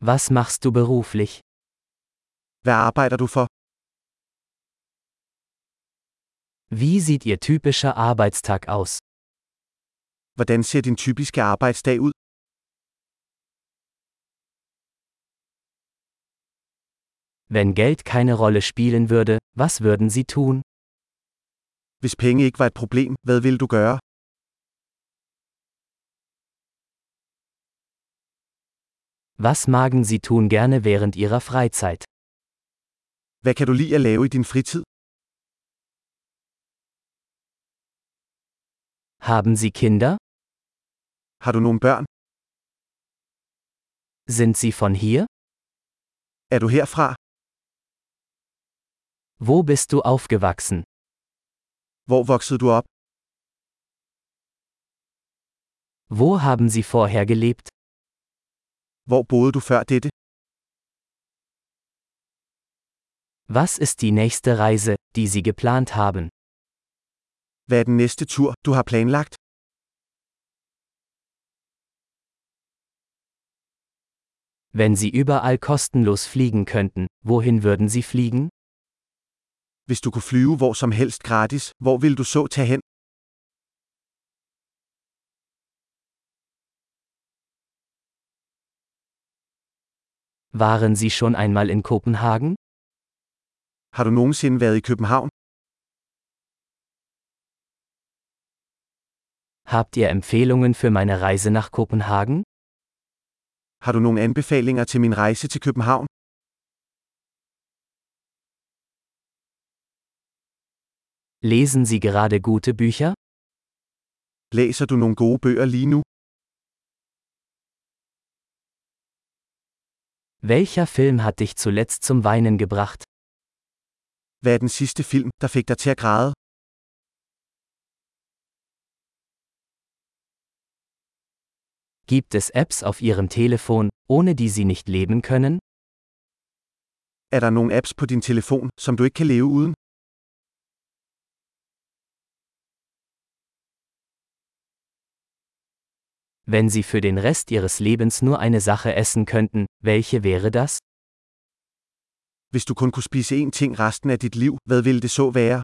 Was machst du beruflich? Hvad arbejder du for? Wie sieht Ihr typischer Arbeitstag aus? Hvordan ser din typiske arbejdsdag ud? Wenn Geld keine Rolle spielen würde, was würden Sie tun? Hvis penge ikke var et problem, hvad ville du gøre? Was magen Sie tun gerne während Ihrer Freizeit? Hvad kan du lide at lave i din fritid? Haben Sie Kinder? Har du nogle børn? Sind Sie von hier? Er du herfra? Wo bist du aufgewachsen? Hvor voksede du op? Wo haben Sie vorher gelebt? Hvor boede du før dette? Was ist die nächste Reise, die Sie geplant haben? Hvad er den næste tur, du har planlagt? Wenn Sie überall kostenlos fliegen könnten, wohin würden Sie fliegen? Hvis du kunne flyve hvor som helst gratis, hvor vil du så tage hen? Waren Sie schon einmal in Kopenhagen? Har du nogensinde været i København? Habt ihr Empfehlungen für meine Reise nach Kopenhagen? Har du nogle anbefalinger til min rejse til København? Lesen Sie gerade gute Bücher? Læser du nogle gode bøger lige nu? Welcher Film hat dich zuletzt zum Weinen gebracht? Hvad er den sidste film, der fik dig til at græde? Gibt es Apps auf Ihrem Telefon, ohne die Sie nicht leben können? Er der nogle apps på din telefon, som du ikke kan leve uden? Wenn Sie für den Rest Ihres Lebens nur eine Sache essen könnten, welche wäre das? Hvis du kun kunne spise én ting resten af dit liv, hvad ville det så være?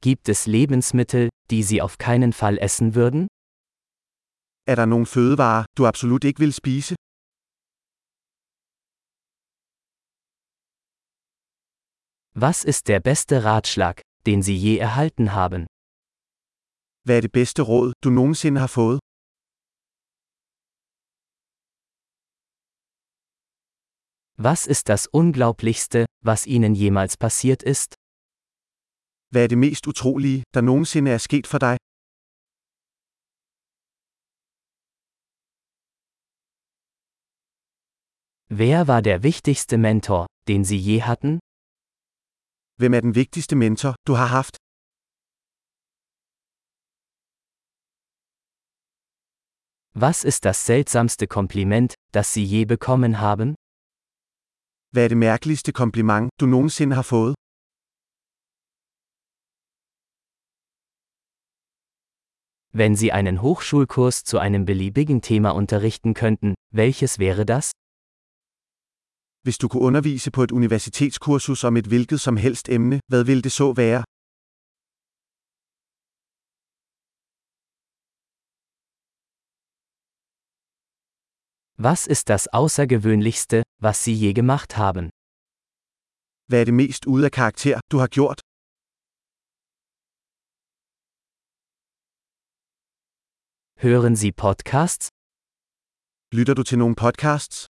Gibt es Lebensmittel, die Sie auf keinen Fall essen würden? Er der nogle fødevarer, du absolut ikke vil spise? Was ist der beste Ratschlag, den Sie je erhalten haben? Hvad er det bedste råd, du nogensinde har fået? Was ist das Unglaublichste, was Ihnen jemals passiert ist? Hvad er det mest utrolige, der nogensinde er sket for dig? Wer war der wichtigste Mentor, den Sie je hatten? Hvem er den vigtigste mentor, du har haft? Was ist das seltsamste Kompliment, das Sie je bekommen haben? Hvad er det mærkeligste kompliment, du nogensinde har fået? Wenn Sie einen Hochschulkurs zu einem beliebigen Thema unterrichten könnten, welches wäre das? Hvis du kunne undervise på et universitetskursus om et hvilket som helst emne, hvad ville det så være? Was ist das Außergewöhnlichste, was Sie je gemacht haben? Hvad er det mest ude af karakter, du har gjort? Hören Sie Podcasts? Lytter du til nogle podcasts?